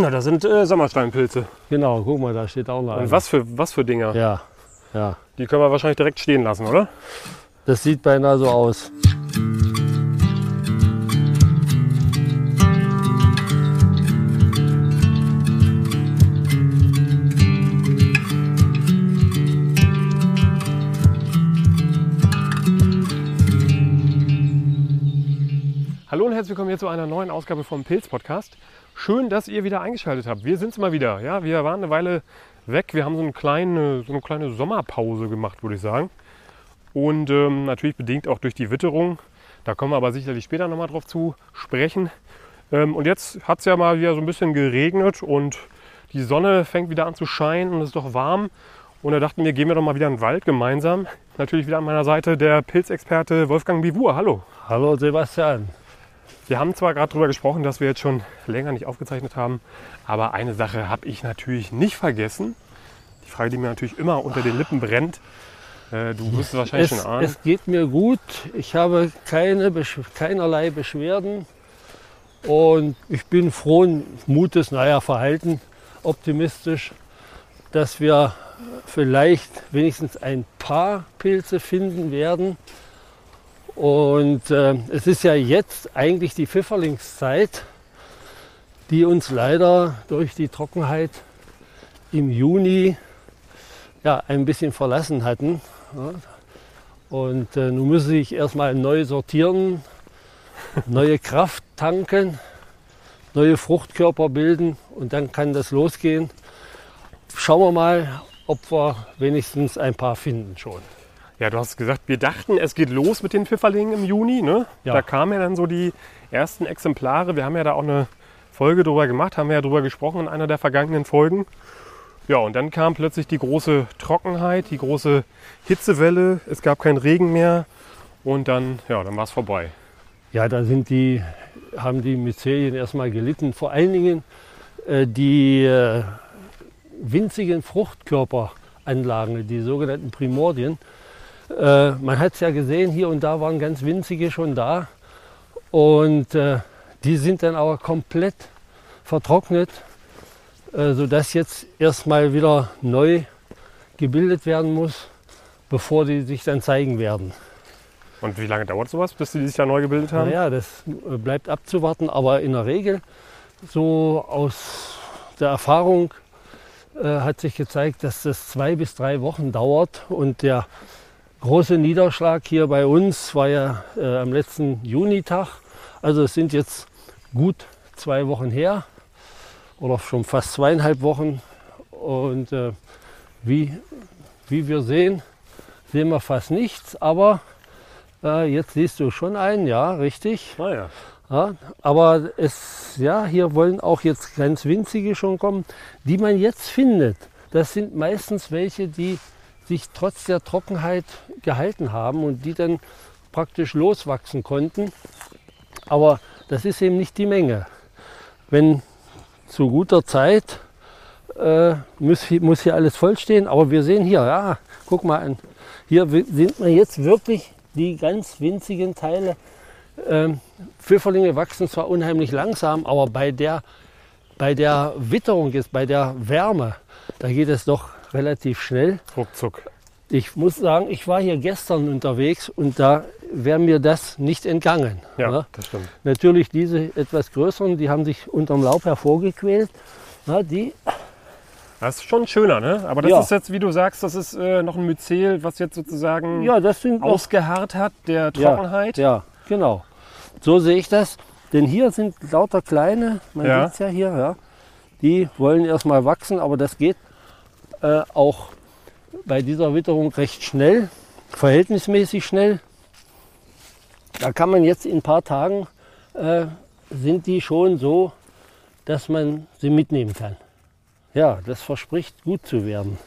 Na, das sind äh, Sommersteinpilze. Genau, guck mal, da steht auch noch Und was für, was für Dinger? Ja, ja. Die können wir wahrscheinlich direkt stehen lassen, oder? Das sieht beinahe so aus. Herzlich willkommen hier zu einer neuen Ausgabe vom Pilz Podcast. Schön, dass ihr wieder eingeschaltet habt. Wir sind's mal wieder. Ja, wir waren eine Weile weg. Wir haben so eine kleine, so eine kleine Sommerpause gemacht, würde ich sagen. Und ähm, natürlich bedingt auch durch die Witterung. Da kommen wir aber sicherlich später nochmal drauf zu sprechen. Ähm, und jetzt hat es ja mal wieder so ein bisschen geregnet und die Sonne fängt wieder an zu scheinen und es ist doch warm. Und da dachten wir, gehen wir doch mal wieder in den Wald gemeinsam. Natürlich wieder an meiner Seite der Pilzexperte Wolfgang Bivur. Hallo. Hallo Sebastian. Wir haben zwar gerade darüber gesprochen, dass wir jetzt schon länger nicht aufgezeichnet haben, aber eine Sache habe ich natürlich nicht vergessen. Die Frage, die mir natürlich immer unter den Lippen brennt. Äh, du wirst es wahrscheinlich schon ahnen. es geht mir gut. Ich habe keine, keinerlei Beschwerden. Und ich bin frohen Mutes, naja, verhalten, optimistisch, dass wir vielleicht wenigstens ein paar Pilze finden werden. Und äh, es ist ja jetzt eigentlich die Pfifferlingszeit, die uns leider durch die Trockenheit im Juni ja, ein bisschen verlassen hatten. Und äh, nun müssen sich erstmal neu sortieren, neue Kraft tanken, neue Fruchtkörper bilden und dann kann das losgehen. Schauen wir mal, ob wir wenigstens ein paar finden schon. Ja, du hast gesagt, wir dachten, es geht los mit den Pfifferlingen im Juni. Ne? Ja. Da kamen ja dann so die ersten Exemplare. Wir haben ja da auch eine Folge drüber gemacht, haben wir ja drüber gesprochen in einer der vergangenen Folgen. Ja, und dann kam plötzlich die große Trockenheit, die große Hitzewelle. Es gab keinen Regen mehr und dann, ja, dann war es vorbei. Ja, da sind die, haben die Myzelien erstmal gelitten. Vor allen Dingen äh, die äh, winzigen Fruchtkörperanlagen, die sogenannten Primordien. Äh, man hat es ja gesehen, hier und da waren ganz winzige schon da. Und äh, die sind dann aber komplett vertrocknet, äh, sodass jetzt erstmal wieder neu gebildet werden muss, bevor die sich dann zeigen werden. Und wie lange dauert sowas, bis die sich da neu gebildet haben? Naja, das äh, bleibt abzuwarten, aber in der Regel, so aus der Erfahrung, äh, hat sich gezeigt, dass das zwei bis drei Wochen dauert. Und der große Niederschlag hier bei uns war ja äh, am letzten Junitag. Also es sind jetzt gut zwei Wochen her oder schon fast zweieinhalb Wochen. Und äh, wie, wie wir sehen, sehen wir fast nichts, aber äh, jetzt siehst du schon einen, ja, richtig. Naja. Ja, aber es, ja, hier wollen auch jetzt ganz winzige schon kommen, die man jetzt findet. Das sind meistens welche, die sich trotz der Trockenheit gehalten haben und die dann praktisch loswachsen konnten. Aber das ist eben nicht die Menge. Wenn zu guter Zeit äh, muss, hier- muss hier alles vollstehen. Aber wir sehen hier, ja, guck mal an. Hier sind wir jetzt wirklich die ganz winzigen Teile. Ähm, Pfifferlinge wachsen zwar unheimlich langsam, aber bei der, bei der Witterung jetzt, bei der Wärme, da geht es doch relativ schnell. Ruckzuck. Ich muss sagen, ich war hier gestern unterwegs und da wäre mir das nicht entgangen. Ja, ne? das stimmt. Natürlich diese etwas größeren, die haben sich unterm Laub hervorgequält. Na, die, Das ist schon schöner, ne? Aber das Ja. ist jetzt, wie du sagst, das ist äh, noch ein Myzel, was jetzt sozusagen ja, ausgeharrt hat, der Trockenheit. Ja, genau. So sehe ich das. Denn hier sind lauter kleine, man Ja. sieht es ja hier, ja, die wollen erstmal wachsen, aber das geht äh, auch bei dieser Witterung recht schnell, verhältnismäßig schnell. Da kann man jetzt in ein paar Tagen, äh, sind die schon so, dass man sie mitnehmen kann. Ja, das verspricht gut zu werden.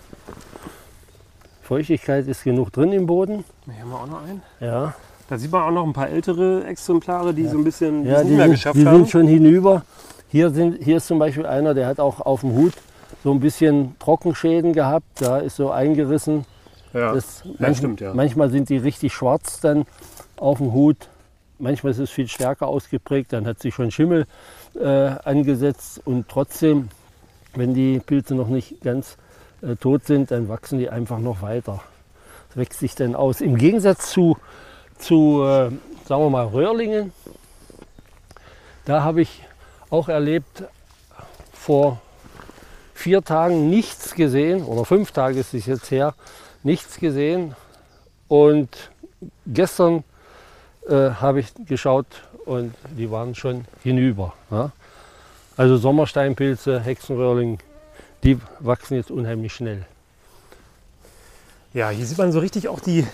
Feuchtigkeit ist genug drin im Boden. Hier haben wir auch noch einen. Ja. Da sieht man auch noch ein paar ältere Exemplare, die so ein bisschen die Ja, die, nicht mehr sind, geschafft die haben. sind schon hinüber. Hier, sind, hier ist zum Beispiel einer, der hat auch auf dem Hut so ein bisschen Trockenschäden gehabt. Da ist so eingerissen. ja. Das, stimmt, ja. Manchmal sind die richtig schwarz dann auf dem Hut. Manchmal ist es viel stärker ausgeprägt. Dann hat sich schon Schimmel äh, angesetzt und trotzdem, wenn die Pilze noch nicht ganz äh, tot sind, dann wachsen die einfach noch weiter. Das wächst sich dann aus. Im Gegensatz zu, zu äh, sagen wir mal, Röhrlingen, da habe ich auch erlebt, vor vier Tagen nichts gesehen, oder fünf Tage ist es jetzt her, nichts gesehen. Und gestern äh, habe ich geschaut und die waren schon hinüber. Ja? Also Sommersteinpilze, Hexenröhrling, die wachsen jetzt unheimlich schnell. Ja, hier sieht man so richtig auch die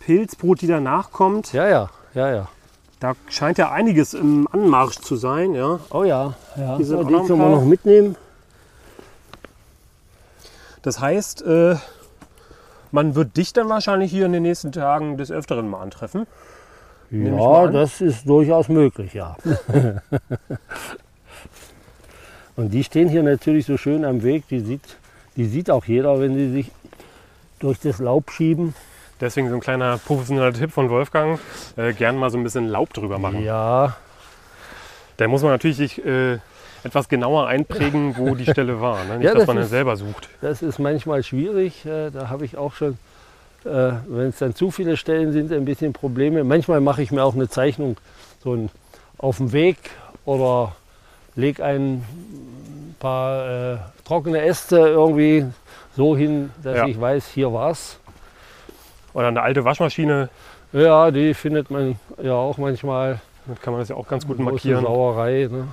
Pilzbrut, die danach kommt. Ja, ja, ja, ja. Da scheint ja einiges im Anmarsch zu sein. Ja. Oh ja, ja. Hier sind Ja, auch die können wir noch mitnehmen. Das heißt, äh, man wird dich dann wahrscheinlich hier in den nächsten Tagen des Öfteren mal antreffen. Mal Ja, das ist durchaus möglich, ja. Und die stehen hier natürlich so schön am Weg. Die sieht, die sieht auch jeder, wenn sie sich durch das Laub schieben. Deswegen so ein kleiner professioneller Tipp von Wolfgang. Äh, gern mal so ein bisschen Laub drüber machen. Ja, Da muss man natürlich äh, etwas genauer einprägen, wo die Stelle war. Ne? Nicht, Ja, dass das man ist- selber sucht. das ist manchmal schwierig. Äh, Da habe ich auch schon, äh, wenn es dann zu viele Stellen sind, ein bisschen Probleme. Manchmal mache ich mir auch eine Zeichnung so ein, auf dem Weg oder lege ein paar äh, trockene Äste irgendwie so hin, dass Ja. ich weiß, hier war's. Oder eine alte Waschmaschine, Ja, die findet man ja auch manchmal. damit kann man das ja auch ganz gut markieren. Sauerei. Ne?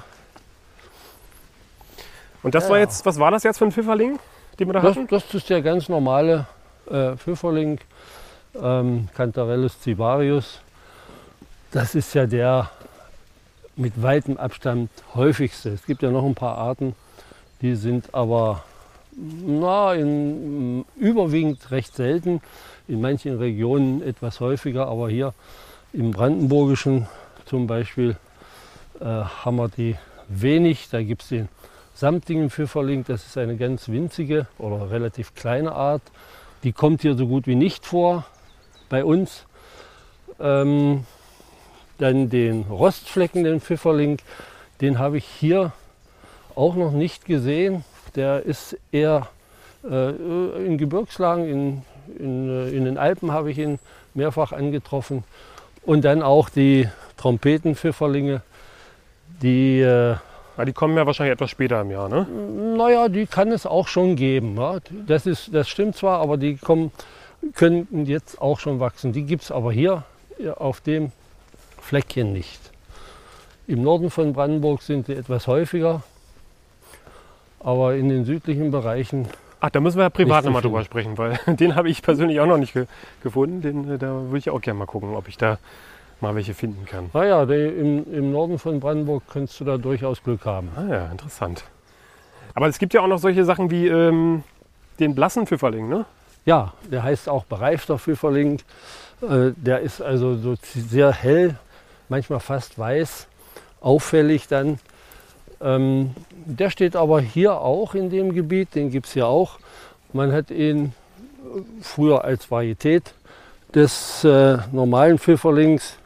Und das Ja, war jetzt, was war das jetzt für ein Pfifferling, den wir da Das, hatten? das ist der ganz normale äh, Pfifferling, ähm, Cantarellus cibarius. Das ist ja der mit weitem Abstand häufigste. Es gibt ja noch ein paar Arten, die sind aber na, in, überwiegend recht selten. In manchen Regionen etwas häufiger, aber hier im Brandenburgischen zum Beispiel äh, haben wir die wenig. Da gibt es den samtigen Pfifferling, das ist eine ganz winzige oder relativ kleine Art. Die kommt hier so gut wie nicht vor bei uns. Ähm, dann den rostfleckenden Pfifferling, den habe ich hier auch noch nicht gesehen. Der ist eher äh, in Gebirgslagen, in, in, äh, in den Alpen habe ich ihn mehrfach angetroffen. Und dann auch die Trompetenpfifferlinge, die äh, Ah, die kommen ja wahrscheinlich etwas später im Jahr, ne? naja, die kann es auch schon geben. Ja. Das, ist, das stimmt zwar, aber die kommen, können jetzt auch schon wachsen. Die gibt es aber hier ja, auf dem Fleckchen nicht. Im Norden von Brandenburg sind sie etwas häufiger, aber in den südlichen Bereichen, Ach, da müssen wir ja privat nochmal drüber sprechen, weil den habe ich persönlich auch noch nicht ge gefunden. Den, äh, da würde ich auch gerne mal gucken, ob ich da mal welche finden kann. naja, die, im, im Norden von Brandenburg kannst du da durchaus Glück haben. Ah ja, interessant. Aber es gibt ja auch noch solche Sachen wie ähm, den blassen Pfifferling, ne? Ja, der heißt auch bereifter Pfifferling. Äh, Der ist also so sehr hell, manchmal fast weiß, auffällig dann. Ähm, Der steht aber hier auch in dem Gebiet, den gibt es hier auch. Man hat ihn äh, früher als Varietät des äh, normalen Pfifferlings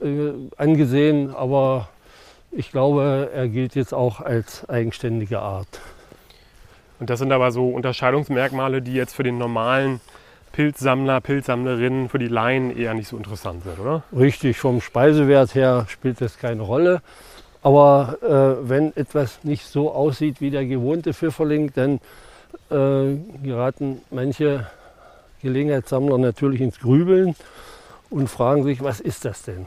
äh, angesehen, aber ich glaube, er gilt jetzt auch als eigenständige Art. Und das sind aber so Unterscheidungsmerkmale, die jetzt für den normalen Pilzsammler, Pilzsammlerin, für die Laien eher nicht so interessant sind, oder? Richtig, vom Speisewert her spielt das keine Rolle. Aber äh, wenn etwas nicht so aussieht wie der gewohnte Pfifferling, dann äh, geraten manche Gelegenheitssammler natürlich ins Grübeln und fragen sich, was ist das denn?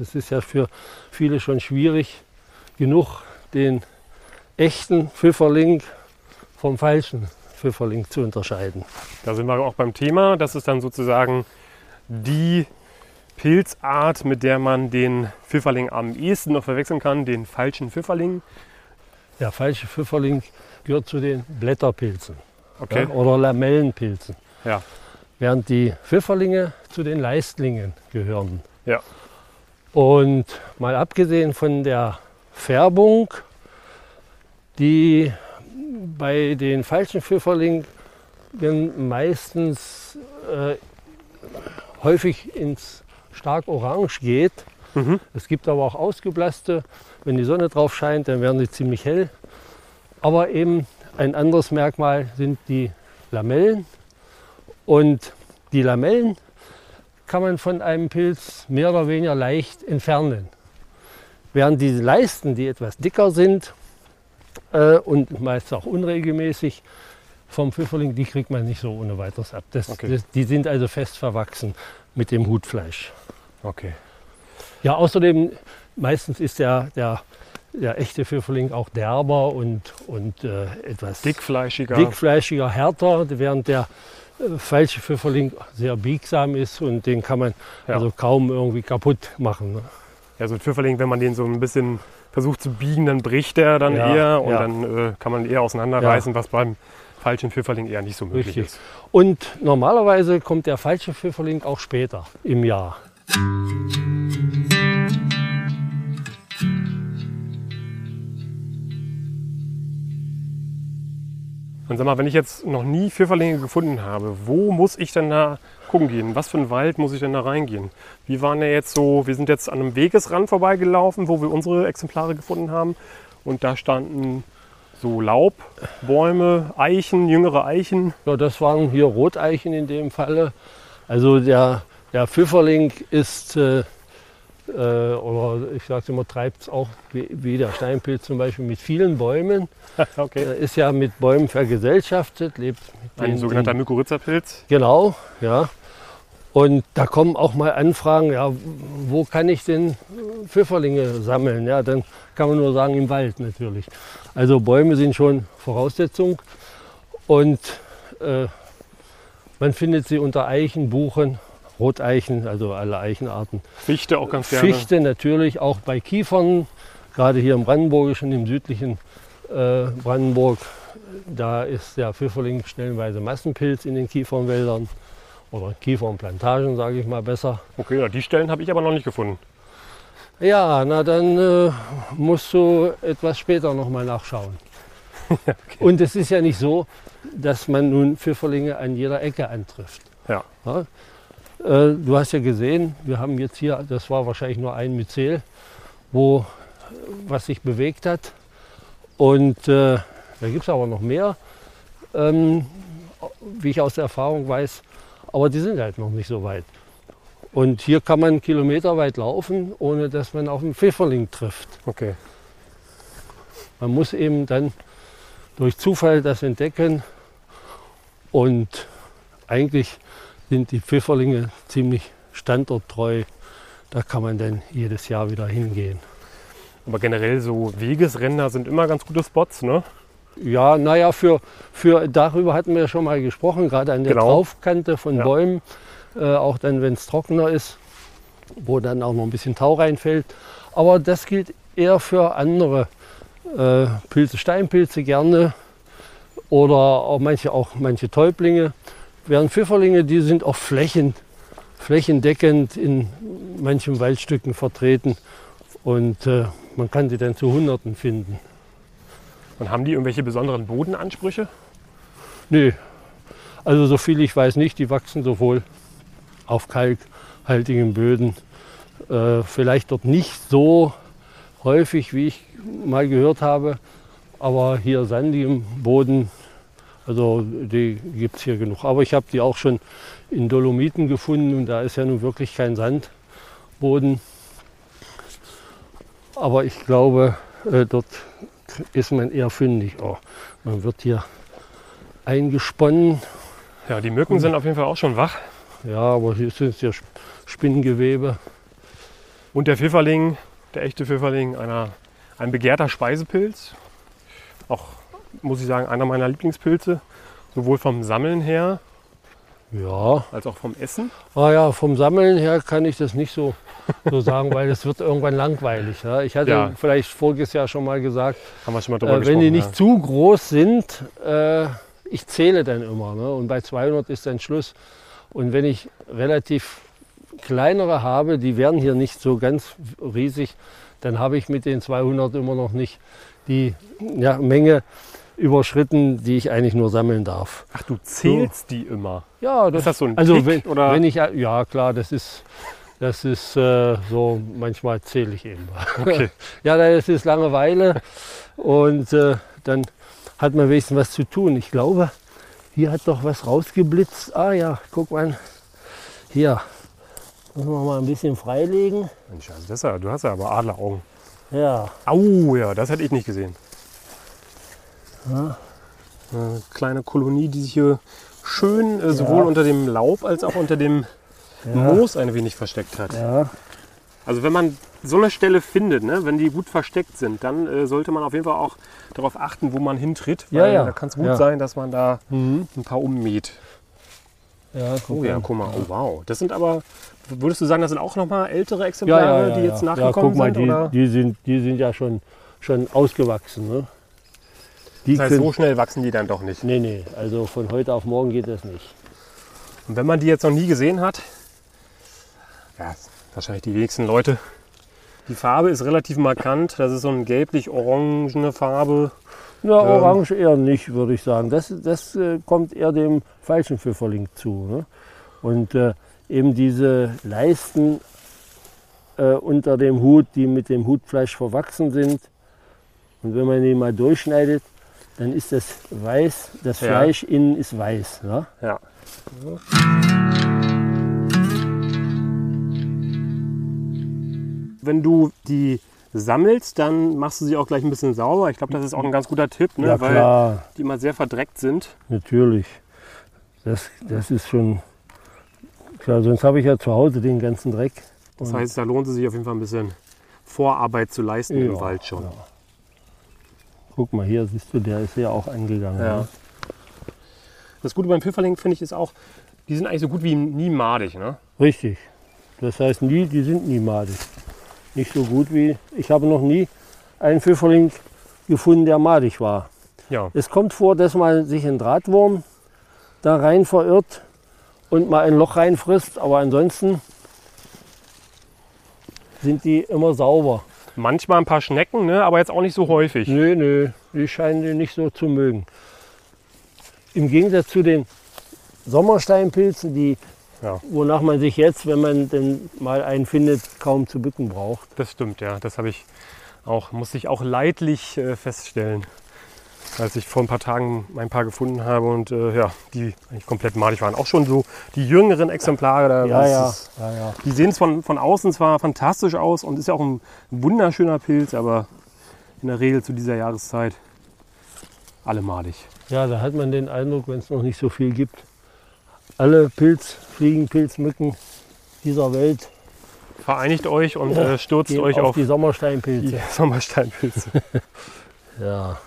Es ist ja für viele schon schwierig genug, den echten Pfifferling vom falschen Pfifferling zu unterscheiden. Da sind wir auch beim Thema. Das ist dann sozusagen die Pilzart, mit der man den Pfifferling am ehesten noch verwechseln kann, den falschen Pfifferling. Der falsche Pfifferling gehört zu den Blätterpilzen. Okay. ja, oder Lamellenpilzen. Ja. Während die Pfifferlinge zu den Leistlingen gehören. Ja. Und mal abgesehen von der Färbung, die bei den falschen Pfifferlingen meistens äh, häufig ins stark orange geht, Mhm. Es gibt aber auch ausgeblasste. Wenn die Sonne drauf scheint, dann werden die ziemlich hell. Aber eben ein anderes Merkmal sind die Lamellen. Und die Lamellen kann man von einem Pilz mehr oder weniger leicht entfernen. Während diese Leisten, die etwas dicker sind äh, und meist auch unregelmäßig vom Pfifferling, die kriegt man nicht so ohne weiteres ab. Das, Okay. das, die sind also fest verwachsen mit dem Hutfleisch. Okay. Ja, außerdem, meistens ist der, der, der echte Pfifferling auch derber und, und äh, etwas Dickfleischiger. dickfleischiger, härter, während der falsche Pfifferling sehr biegsam ist und den kann man Ja. also kaum irgendwie kaputt machen. Ne? Ja, so ein Pfifferling, wenn man den so ein bisschen versucht zu biegen, dann bricht der dann Ja, eher und ja. dann äh, kann man eher auseinanderreißen, was beim falschen Pfifferling eher nicht so möglich Richtig. ist. Und normalerweise kommt der falsche Pfifferling auch später im Jahr. Und sag mal, wenn ich jetzt noch nie Pfifferlinge gefunden habe, wo muss ich denn da gucken gehen? Was für ein Wald muss ich denn da reingehen? Wir waren ja jetzt so, wir sind jetzt an einem Wegesrand vorbeigelaufen, wo wir unsere Exemplare gefunden haben. Und da standen so Laubbäume, Eichen, jüngere Eichen. Ja, das waren hier Roteichen in dem Falle. Also der, der Pfifferling ist, äh, äh, oder ich sage immer, treibt es auch wie, wie der Steinpilz zum Beispiel mit vielen Bäumen. okay. Er ist ja mit Bäumen vergesellschaftet, lebt mit Ein den- sogenannter Mykorrhizapilz. Genau, ja. Und da kommen auch mal Anfragen, ja, wo kann ich denn Pfifferlinge sammeln? Ja, dann kann man nur sagen, im Wald natürlich. Also Bäume sind schon Voraussetzung und äh, man findet sie unter Eichen, Buchen, Roteichen, also alle Eichenarten. Fichte auch ganz gerne. Fichte natürlich, auch bei Kiefern, gerade hier im Brandenburgischen, im südlichen äh, Brandenburg, da ist der Pfifferling stellenweise Massenpilz in den Kiefernwäldern oder Kiefernplantagen, sage ich mal besser. Okay, ja, die Stellen habe ich aber noch nicht gefunden. Ja, na dann äh, musst du etwas später nochmal nachschauen. Und es ist ja nicht so, dass man nun Pfifferlinge an jeder Ecke antrifft. Ja. Ja? Äh, du hast ja gesehen, wir haben jetzt hier, das war wahrscheinlich nur ein Myzel, wo was sich bewegt hat. Und äh, da gibt es aber noch mehr, ähm, wie ich aus der Erfahrung weiß. Aber die sind halt noch nicht so weit. Und hier kann man kilometerweit laufen, ohne dass man auf einen Pfifferling trifft. Okay. Man muss eben dann durch Zufall das entdecken. Und eigentlich sind die Pfifferlinge ziemlich standorttreu. Da kann man dann jedes Jahr wieder hingehen. Aber generell so Wegesränder sind immer ganz gute Spots, ne? Ja, naja, für, für, darüber hatten wir schon mal gesprochen, gerade an der Genau. Traufkante von Ja. Bäumen, äh, auch dann, wenn es trockener ist, wo dann auch noch ein bisschen Tau reinfällt. Aber das gilt eher für andere äh, Pilze, Steinpilze gerne oder auch manche, auch manche Täublinge. Während Pfifferlinge, die sind auch flächen, flächendeckend in manchen Waldstücken vertreten und äh, man kann sie dann zu Hunderten finden. Und haben die irgendwelche besonderen Bodenansprüche? Nö, also so viel ich weiß nicht. Die wachsen sowohl auf kalkhaltigen Böden, äh, vielleicht dort nicht so häufig, wie ich mal gehört habe, aber hier sandigem Boden, also die gibt es hier genug. Aber ich habe die auch schon in Dolomiten gefunden und da ist ja nun wirklich kein Sandboden. Aber ich glaube, äh, dort ist man eher fündig. Oh, man wird hier eingesponnen. Ja, die Mücken sind auf jeden Fall auch schon wach. Ja, aber hier sind ja Sp- Spinngewebe. Und der Pfifferling, der echte Pfifferling, einer, ein begehrter Speisepilz. Auch, muss ich sagen, einer meiner Lieblingspilze. Sowohl vom Sammeln her Ja, als auch vom Essen. ah ja, vom Sammeln her kann ich das nicht so, so sagen, weil es wird irgendwann langweilig. Ja. Ich hatte Ja. vielleicht voriges Jahr schon mal gesagt, schon mal äh, wenn die nicht ja. zu groß sind, äh, ich zähle dann immer. Ne? Und bei 200 ist dann Schluss. Und wenn ich relativ kleinere habe, die werden hier nicht so ganz riesig, dann habe ich mit den 200 immer noch nicht die ja, Menge überschritten, die ich eigentlich nur sammeln darf. Ach, du zählst die immer. Ja, Ist das so ein also Trick, wenn, oder? wenn ich ja klar, das ist Das ist äh, so, manchmal zähle ich eben. Okay. ja, das ist Langeweile und äh, dann hat man wenigstens was zu tun. Ich glaube, hier hat doch was rausgeblitzt. Ah ja, guck mal. Hier. Müssen wir mal ein bisschen freilegen. Mensch, also das du hast ja aber Adleraugen. Ja, Au, ja, das hätte ich nicht gesehen. Ja. Eine kleine Kolonie, die sich hier schön äh, sowohl unter dem Laub als auch unter dem Moos ein wenig versteckt hat. ja, Also wenn man so eine Stelle findet, ne, wenn die gut versteckt sind, dann äh, sollte man auf jeden Fall auch darauf achten, wo man hintritt. Ja, Weil ja. da kann es gut Ja. sein, dass man da mhm. ein paar ummäht. ja, guck Oh ja, mal. guck mal. Oh wow. Das sind aber, würdest du sagen, das sind auch nochmal ältere Ja, Exemplare, ja, ja, die jetzt ja. nachgekommen ja, guck mal, sind? die, die, sind, die sind ja schon, schon ausgewachsen. Ne? Die Das heißt, so schnell wachsen die dann doch nicht. Nee, nee, also von heute auf morgen geht das nicht. Und wenn man die jetzt noch nie gesehen hat, ja, wahrscheinlich die wenigsten Leute. Die Farbe ist relativ markant. Das ist so eine gelblich-orangene Farbe. Ja, Ähm. orange eher nicht, würde ich sagen. Das, das äh, kommt eher dem falschen Pfifferling zu. Ne? Und äh, eben diese Leisten äh, unter dem Hut, die mit dem Hutfleisch verwachsen sind. Und wenn man die mal durchschneidet, dann ist das weiß, das Ja. Fleisch innen ist weiß. Ne? Ja. Wenn du die sammelst, dann machst du sie auch gleich ein bisschen sauber. Ich glaube, das ist auch ein ganz guter Tipp, ne? Ja, weil klar, die immer sehr verdreckt sind. natürlich. Das, das ist schon klar, sonst habe ich ja zu Hause den ganzen Dreck. Das heißt, da lohnt es sich auf jeden Fall ein bisschen Vorarbeit zu leisten im Ja, Wald schon. ja. Guck mal, hier siehst du, der ist ja auch angegangen. Ja. Ne? Das Gute beim Pfifferling finde ich ist auch, die sind eigentlich so gut wie nie madig. Ne? Richtig. Das heißt, nie, die sind nie madig. Nicht so gut wie. Ich habe noch nie einen Pfifferling gefunden, der madig war. Ja. Es kommt vor, dass man sich ein Drahtwurm da rein verirrt und mal ein Loch reinfrisst, aber ansonsten sind die immer sauber. Manchmal ein paar Schnecken, ne? aber jetzt auch nicht so häufig. Nö, nö, die scheinen die nicht so zu mögen. Im Gegensatz zu den Sommersteinpilzen, die, Ja. wonach man sich jetzt, wenn man denn mal einen findet, kaum zu bücken braucht. Das stimmt, ja. Das habe ich auch, musste ich auch leidlich äh, feststellen, als ich vor ein paar Tagen ein paar gefunden habe und äh, ja, die eigentlich komplett madig waren. Auch schon so die jüngeren Exemplare. Da Ja, ja, Ist, ja, ja. die sehen von, von außen zwar fantastisch aus und ist ja auch ein wunderschöner Pilz, aber in der Regel zu dieser Jahreszeit alle madig. Ja, da hat man den Eindruck, wenn es noch nicht so viel gibt, alle Pilzfliegen, Pilzmücken dieser Welt Vereinigt euch und äh, stürzt euch auf, auf die die Sommersteinpilze. Sommersteinpilze. Ja.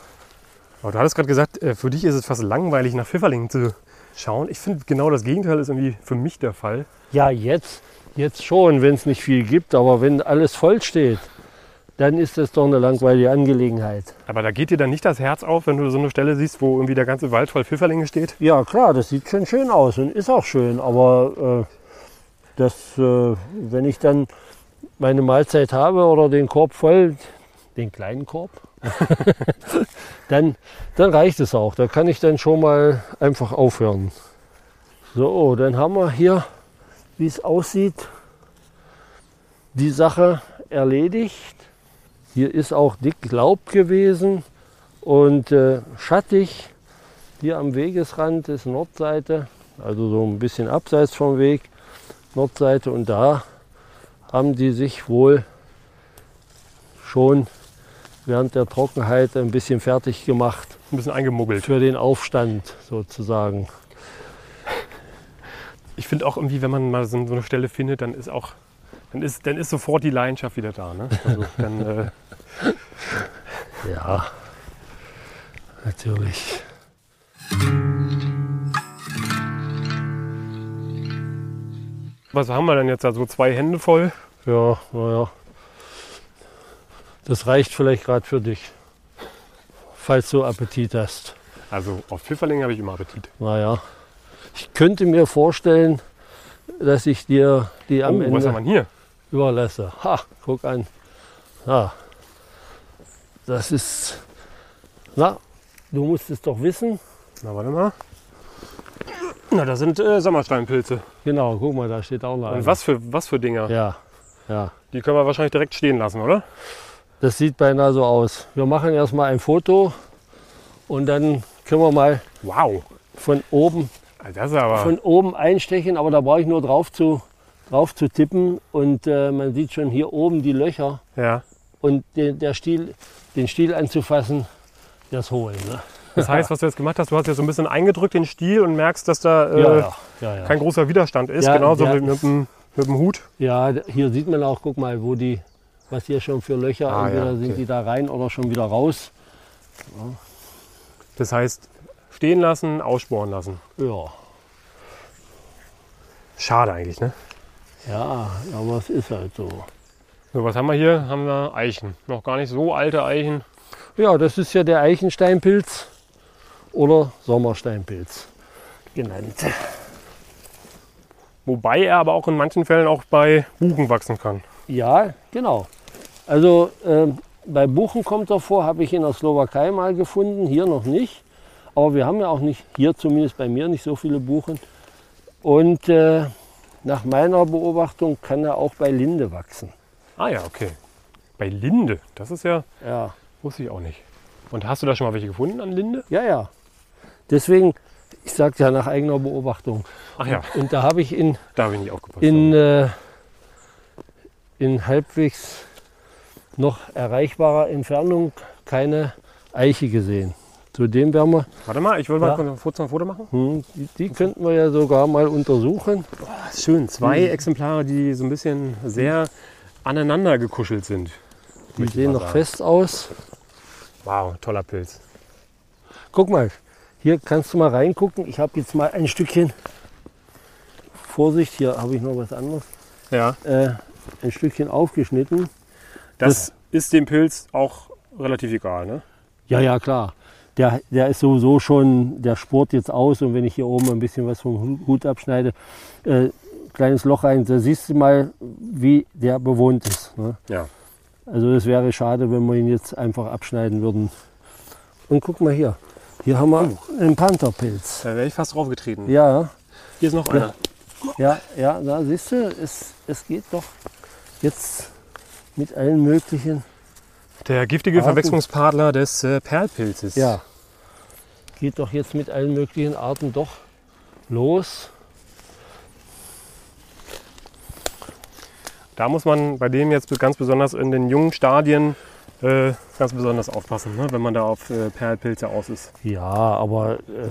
Aber du hattest gerade gesagt, äh, für dich ist es fast langweilig, nach Pfifferlingen zu schauen. Ich finde genau das Gegenteil ist irgendwie für mich der Fall. ja, jetzt, jetzt schon, wenn es nicht viel gibt, aber wenn alles voll steht, dann ist das doch eine langweilige Angelegenheit. Aber da geht dir dann nicht das Herz auf, wenn du so eine Stelle siehst, wo irgendwie der ganze Wald voll Pfifferlinge steht? Ja, klar, das sieht schon schön aus und ist auch schön, aber äh, das, äh, wenn ich dann meine Mahlzeit habe oder den Korb voll, den kleinen Korb, dann, dann reicht es auch. Da kann ich dann schon mal einfach aufhören. So, dann haben wir hier, wie es aussieht, die Sache erledigt. Hier ist auch dick Laub gewesen und äh, schattig. Hier am Wegesrand ist Nordseite, also so ein bisschen abseits vom Weg, Nordseite. Und da haben die sich wohl schon während der Trockenheit ein bisschen fertig gemacht Ein bisschen eingemuggelt. für den Aufstand sozusagen. Ich finde auch irgendwie, wenn man mal so eine Stelle findet, dann ist auch, dann ist, dann ist sofort die Leidenschaft wieder da. Ne? Also dann, äh, Ja, natürlich. was haben wir denn jetzt da? So zwei Hände voll? Ja, naja. Das reicht vielleicht gerade für dich, falls du Appetit hast. Also auf Pfifferlinge habe ich immer Appetit. Naja, ich könnte mir vorstellen, dass ich dir die am oh, was haben Ende wir hier? überlasse. Ha, guck an. Ja, das ist. Na, du musst es doch wissen. Na, warte mal. Na, das sind äh, Sommersteinpilze. Genau, guck mal, da steht auch noch Und einer. was für, was für Dinger? Ja, ja. Die können wir wahrscheinlich direkt stehen lassen, oder? Das sieht beinahe so aus. Wir machen erstmal ein Foto und dann können wir mal Wow. von oben, aber. von oben einstechen, aber da brauche ich nur drauf zu, drauf zu tippen und äh, man sieht schon hier oben die Löcher ja. und den, der Stiel, den Stiel anzufassen, das holen. Ne? Das heißt, was du jetzt gemacht hast, du hast jetzt so ein bisschen eingedrückt den Stiel und merkst, dass da äh, ja, ja, ja, ja. kein großer Widerstand ist. Ja, Genauso wie mit, dem, mit dem Hut. Ja, hier sieht man auch, guck mal, wo die, was hier schon für Löcher, Ah, entweder ja, okay. sind die da rein oder schon wieder raus. Das heißt, stehen lassen, aussporen lassen. Ja, Schade eigentlich, ne? ja, aber es ist halt so. So, was haben wir hier? Haben wir Eichen. Noch gar nicht so alte Eichen. Ja, das ist ja der Eichensteinpilz oder Sommersteinpilz genannt. Wobei er aber auch in manchen Fällen auch bei Buchen wachsen kann. Ja, genau. Also ähm, bei Buchen kommt er vor, habe ich in der Slowakei mal gefunden, hier noch nicht. Aber wir haben ja auch nicht, hier zumindest bei mir, nicht so viele Buchen. Und äh, nach meiner Beobachtung kann er auch bei Linde wachsen. Ah ja, okay. Bei Linde. Das ist ja, Ja, wusste ich auch nicht. Und hast du da schon mal welche gefunden an Linde? ja, ja. Deswegen, ich sage ja nach eigener Beobachtung. Ach ja, Und da habe ich in, da habe ich aufgepasst. in, äh, in halbwegs noch erreichbarer Entfernung keine Eiche gesehen. Zudem werden wir, Warte mal, ich mal Ja. kurz- kurz ein Foto machen. hm, die, die könnten wir ja sogar mal untersuchen. Schön, zwei Exemplare, die so ein bisschen sehr aneinander gekuschelt sind. Die sehen mal noch sagen. fest aus. Wow, toller Pilz. Guck mal, hier kannst du mal reingucken. Ich habe jetzt mal ein Stückchen, Vorsicht, hier habe ich noch was anderes, Ja, äh, ein Stückchen aufgeschnitten. Das ist dem Pilz auch relativ egal, ne? Ja, ja, klar. Der, der ist sowieso schon, der spurt jetzt aus und wenn ich hier oben ein bisschen was vom Hu- Hut abschneide, äh, kleines Loch rein, da siehst du mal, wie der bewohnt ist. Ne? Ja. Also es wäre schade, wenn wir ihn jetzt einfach abschneiden würden. Und guck mal hier, hier haben wir einen Pantherpilz. Da wäre ich fast draufgetreten. Ja, Hier ist noch einer. ja, ja, da siehst du, es, es geht doch jetzt mit allen möglichen Der giftige Arten. Verwechslungspartner des äh, Perlpilzes. Ja, geht doch jetzt mit allen möglichen Arten doch los. Da muss man bei dem jetzt ganz besonders in den jungen Stadien äh, ganz besonders aufpassen, ne? wenn man da auf äh, Perlpilze aus ist. Ja, aber äh,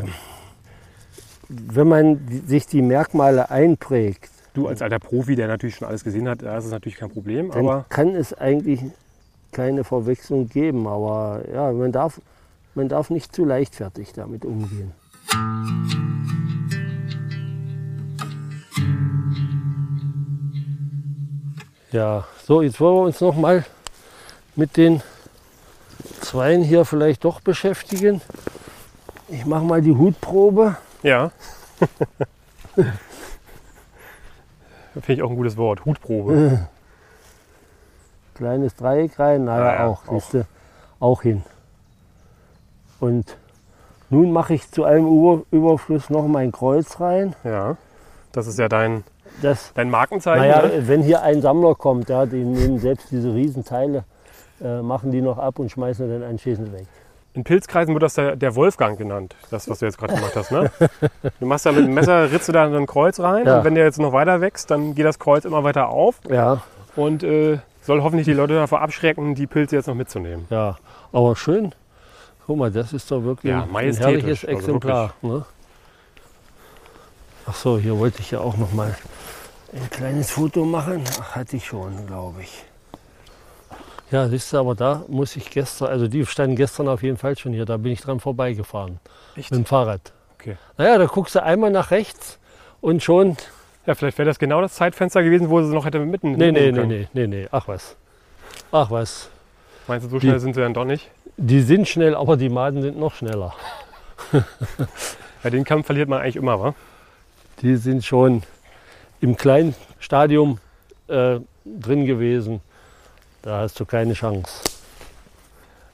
wenn man sich die Merkmale einprägt, Du als alter Profi, der natürlich schon alles gesehen hat, da ist es natürlich kein Problem. dann Aber kann es eigentlich keine Verwechslung geben. Aber ja, man darf, man darf nicht zu leichtfertig damit umgehen. Ja, so, jetzt wollen wir uns noch mal mit den Zweien hier vielleicht doch beschäftigen. Ich mache mal die Hutprobe. ja. Finde ich auch ein gutes Wort. Hutprobe. Kleines Dreieck rein, naja, Ja, ja, auch, auch. siehste, auch hin. Und nun mache ich zu Über Überfluss noch mein Kreuz rein. Ja. Das ist ja dein, Das, dein Markenzeichen. naja, ne? wenn hier ein Sammler kommt, ja, die nehmen selbst diese Riesenteile, äh, machen die noch ab und schmeißen dann anschließend weg. In Pilzkreisen wird das der, der Wolfgang genannt, das, was du jetzt gerade gemacht hast. Ne? Du machst da mit dem Messer, ritzt du da so ein Kreuz rein Ja. und wenn der jetzt noch weiter wächst, dann geht das Kreuz immer weiter auf Ja, und äh, soll hoffentlich die Leute davor abschrecken, die Pilze jetzt noch mitzunehmen. ja, aber schön. Guck mal, das ist doch wirklich Ja, ein herrliches also Exemplar. ne? Ach so, hier wollte ich ja auch noch mal ein kleines Foto machen. Ach, hatte ich schon, glaube ich. Ja, siehst du, aber da muss ich gestern, also die standen gestern auf jeden Fall schon hier, da bin ich dran vorbeigefahren Echt? mit dem Fahrrad. Okay. Naja, da guckst du einmal nach rechts und schon, Ja, vielleicht wäre das genau das Zeitfenster gewesen, wo sie noch hätte mitten. nee, nee, nee, nee, nee, nee, ach was. Ach was. Meinst du, so Die- schnell sind sie dann doch nicht? Die sind schnell, aber die Maden sind noch schneller. Bei den Kampf verliert man eigentlich immer, wa? Die sind schon im kleinen Stadium äh, drin gewesen. Da hast du keine Chance.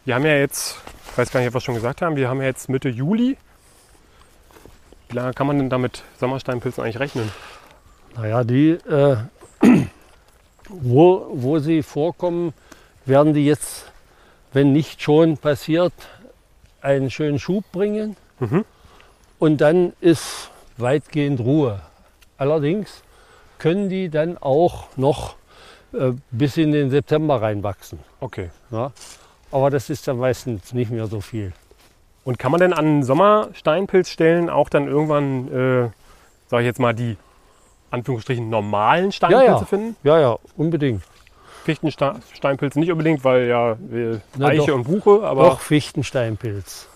Wir haben ja jetzt, ich weiß gar nicht, ob wir es schon gesagt haben, wir haben ja jetzt Mitte Juli. Wie lange kann man denn damit Sommersteinpilzen eigentlich rechnen? Naja, die, äh, wo, wo sie vorkommen, werden die jetzt, wenn nicht schon passiert, einen schönen Schub bringen. Mhm. Und dann ist weitgehend Ruhe. Allerdings können die dann auch noch äh, bis in den September reinwachsen. Okay. Ja? Aber das ist dann meistens nicht mehr so viel. Und kann man denn an Sommersteinpilzstellen auch dann irgendwann, äh, sage ich jetzt mal, die Anführungsstrichen normalen Steinpilze Ja, ja. finden? Ja, ja, unbedingt. Fichtensteinpilze nicht unbedingt, weil ja äh, Na Eiche doch. und Buche, aber, Doch Fichtensteinpilz.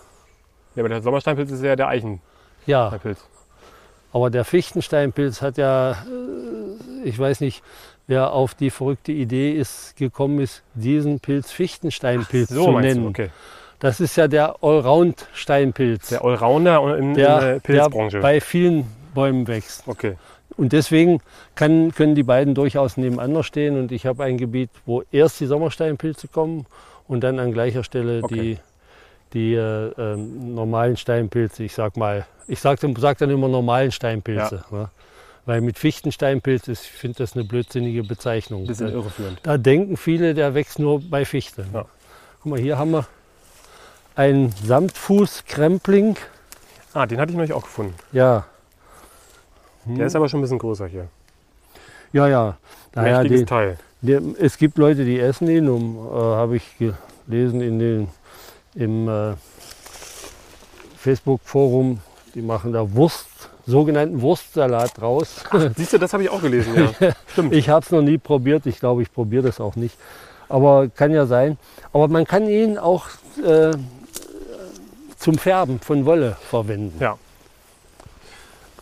ja, aber der Sommersteinpilz ist ja der Ja, Eichensteinpilz. aber der Fichtensteinpilz hat ja, äh, ich weiß nicht, wer auf die verrückte Idee ist, gekommen ist, diesen Pilz Fichtensteinpilz So zu nennen. du, okay. Das ist ja der Allround-Steinpilz, Der Allrounder in, in der, der Pilzbranche. der bei vielen Bäumen wächst. okay. Und deswegen kann, können die beiden durchaus nebeneinander stehen. Und ich habe ein Gebiet, wo erst die Sommersteinpilze kommen und dann an gleicher Stelle Okay. die, die äh, ähm, normalen Steinpilze. Ich sag mal, ich sage sag dann immer normalen Steinpilze. Ne? Weil mit Fichtensteinpilz, ist, ich finde das eine blödsinnige Bezeichnung. Bisschen da, irreführend. da denken viele, der wächst nur bei Fichte. Ja. Guck mal, hier haben wir einen Samtfußkrempling. Ah, den hatte ich neulich auch gefunden. Ja. Der ist aber schon ein bisschen größer hier. Ja, ja. Naja, Mächtiges den, Teil. Der, es gibt Leute, die essen ihn, um, äh, habe ich gelesen in den, im äh, Facebook-Forum. Die machen da Wurst, sogenannten Wurstsalat draus. Siehst du, das habe ich auch gelesen, ja. Stimmt. ich habe es noch nie probiert. Ich glaube, ich probiere das auch nicht. Aber kann ja sein. Aber man kann ihn auch äh, zum Färben von Wolle verwenden. Ja.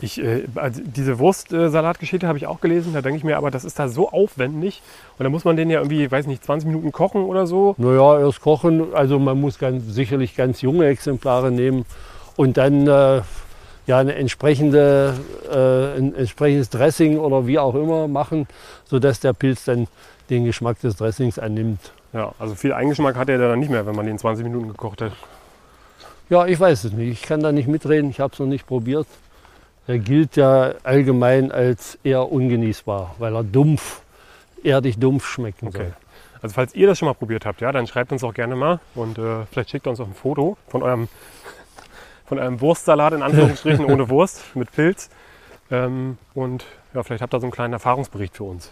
Ich, äh, also diese Wurstsalatgeschichte habe ich auch gelesen. Da denke ich mir, aber das ist da so aufwendig. Und da muss man den ja irgendwie, weiß nicht, 20 Minuten kochen oder so. Naja, erst kochen. Also man muss ganz, sicherlich ganz junge Exemplare nehmen und dann äh, ja, eine entsprechende, äh, ein entsprechendes Dressing oder wie auch immer machen, sodass der Pilz dann den Geschmack des Dressings annimmt. Ja, also viel Eigengeschmack hat er dann nicht mehr, wenn man den 20 Minuten gekocht hat. Ja, ich weiß es nicht. Ich kann da nicht mitreden. Ich habe es noch nicht probiert. Er gilt ja allgemein als eher ungenießbar, weil er dumpf, erdig dumpf schmecken Okay. soll. Also falls ihr das schon mal probiert habt, ja, dann schreibt uns auch gerne mal und äh, vielleicht schickt ihr uns auch ein Foto von eurem, von eurem Wurstsalat in Anführungsstrichen ohne Wurst mit Pilz. Ähm, und ja, vielleicht habt ihr so einen kleinen Erfahrungsbericht für uns.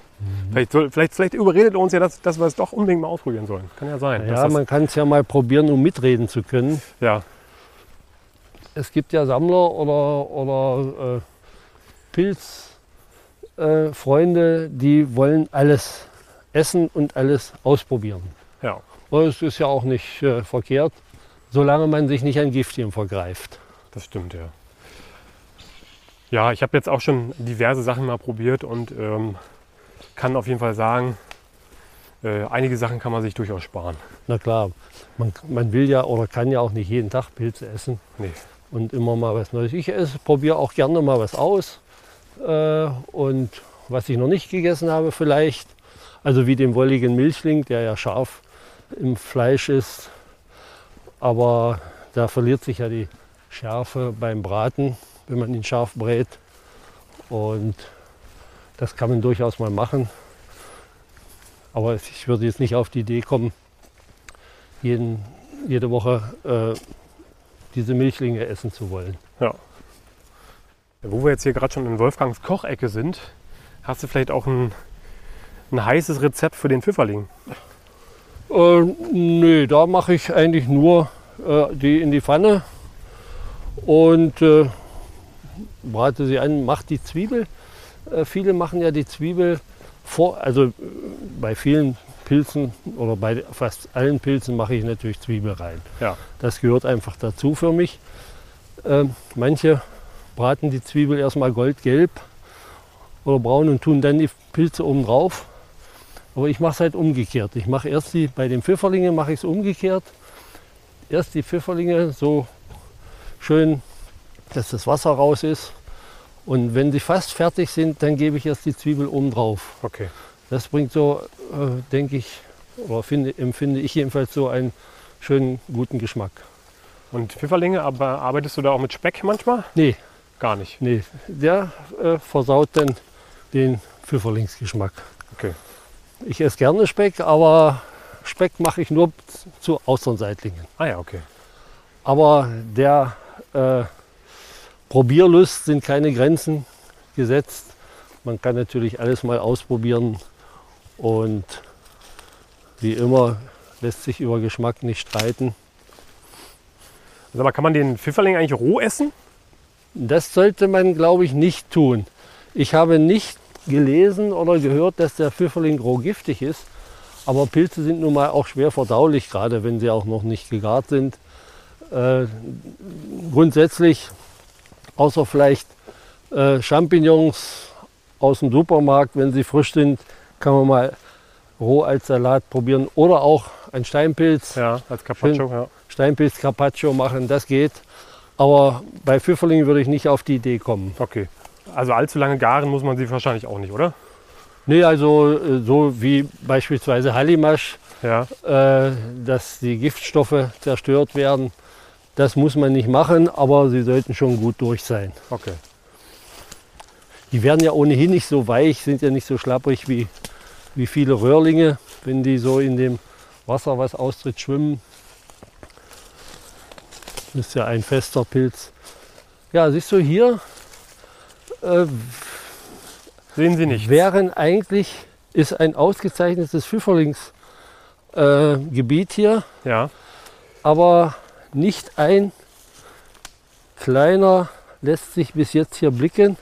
Vielleicht, soll, vielleicht, vielleicht überredet ihr uns ja, dass, dass wir es doch unbedingt mal ausprobieren sollen. Kann ja sein. Ja, man kann es ja mal probieren, um mitreden zu können. ja, es gibt ja Sammler oder, oder äh, Pilzfreunde, äh, die wollen alles essen und alles ausprobieren. ja. Und es ist ja auch nicht äh, verkehrt, solange man sich nicht an Giftchen vergreift. Das stimmt, ja. Ja, ich habe jetzt auch schon diverse Sachen mal probiert und ähm, kann auf jeden Fall sagen, äh, einige Sachen kann man sich durchaus sparen. Na klar, man, man will ja oder kann ja auch nicht jeden Tag Pilze essen Nee. und immer mal was Neues. Ich esse, probiere auch gerne mal was aus. Äh, und was ich noch nicht gegessen habe vielleicht, also wie den wolligen Milchling, der ja scharf im Fleisch ist. Aber da verliert sich ja die Schärfe beim Braten, wenn man ihn scharf brät. Und das kann man durchaus mal machen. Aber ich würde jetzt nicht auf die Idee kommen, jeden, jede Woche äh, diese Milchlinge essen zu wollen. Ja. Wo wir jetzt hier gerade schon in Wolfgangs Kochecke sind, hast du vielleicht auch ein, ein heißes Rezept für den Pfifferling? Äh, nee, da mache ich eigentlich nur äh, die in die Pfanne und äh, brate sie an, mache die Zwiebel. Äh, viele machen ja die Zwiebel vor, also äh, bei vielen Pilzen oder bei fast allen Pilzen mache ich natürlich Zwiebel rein. Ja. Das gehört einfach dazu für mich. Ähm, manche braten die Zwiebel erstmal goldgelb oder braun und tun dann die Pilze oben drauf. Aber ich mache es halt umgekehrt. Ich mache erst die, bei den Pfifferlingen mache ich es umgekehrt. Erst die Pfifferlinge so schön, dass das Wasser raus ist. Und wenn sie fast fertig sind, dann gebe ich erst die Zwiebel oben drauf. Okay. Das bringt so, äh, denke ich, oder finde, empfinde ich jedenfalls so einen schönen, guten Geschmack. Und Pfifferlinge, aber arbeitest du da auch mit Speck manchmal? Nee, Gar nicht. Nee, der äh, versaut dann den Pfifferlingsgeschmack. Okay. Ich esse gerne Speck, aber Speck mache ich nur zu Austernseidlingen. Ah ja, okay. Aber der äh, Probierlust sind keine Grenzen gesetzt. Man kann natürlich alles mal ausprobieren und wie immer lässt sich über Geschmack nicht streiten. Sag mal, kann man den Pfifferling eigentlich roh essen? Das sollte man, glaube ich, nicht tun. Ich habe nicht gelesen oder gehört, dass der Pfifferling roh giftig ist. Aber Pilze sind nun mal auch schwer verdaulich, gerade wenn sie auch noch nicht gegart sind. Äh, grundsätzlich, außer vielleicht äh, Champignons aus dem Supermarkt, wenn sie frisch sind, kann man mal roh als Salat probieren. Oder auch ein Steinpilz, Ja, als Carpaccio, ja. Steinpilz Carpaccio machen, das geht. Aber bei Pfifferlingen würde ich nicht auf die Idee kommen. Okay. Also allzu lange garen muss man sie wahrscheinlich auch nicht, oder? Nee, also äh, so wie beispielsweise Hallimasch, Ja. äh, dass die Giftstoffe zerstört werden, das muss man nicht machen, aber sie sollten schon gut durch sein. Okay. Die werden ja ohnehin nicht so weich, sind ja nicht so schlapprig wie, wie viele Röhrlinge, wenn die so in dem Wasser, was austritt, schwimmen. Das ist ja ein fester Pilz. Ja, siehst du hier, äh, Sehen Sie nicht. wären eigentlich, ist ein ausgezeichnetes Pfifferlingsgebiet äh, hier, Ja. aber nicht ein kleiner lässt sich bis jetzt hier blicken.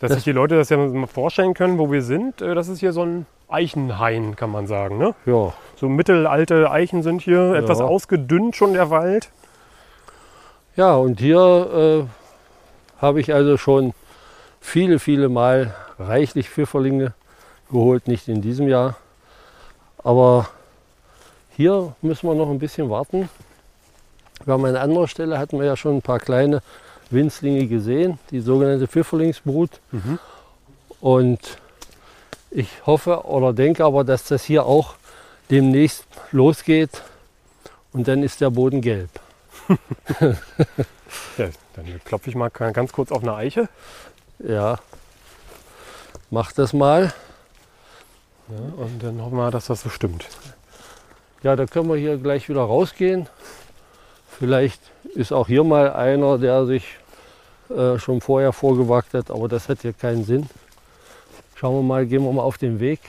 Dass Das- sich die Leute das ja mal vorstellen können, wo wir sind. Äh, Das ist hier so ein Eichenhain, kann man sagen. Ne? Ja, So mittelalte Eichen sind hier, etwas Ja. ausgedünnt schon der Wald. ja und hier äh, habe ich also schon viele, viele Mal reichlich Pfifferlinge geholt, nicht in diesem Jahr. Aber hier müssen wir noch ein bisschen warten. Wir haben an anderer Stelle hatten wir ja schon ein paar kleine Winzlinge gesehen, die sogenannte Pfifferlingsbrut. Mhm. Und ich hoffe oder denke aber, dass das hier auch demnächst losgeht und dann ist der Boden gelb. Ja, dann klopfe ich mal ganz kurz auf eine Eiche. Ja, mach das mal. Ja, und dann hoffen wir, dass das so stimmt. Ja, da können wir hier gleich wieder rausgehen. Vielleicht ist auch hier mal einer, der sich äh, schon vorher vorgewagt hat, aber das hat hier keinen Sinn. Schauen wir mal, gehen wir mal auf den Weg.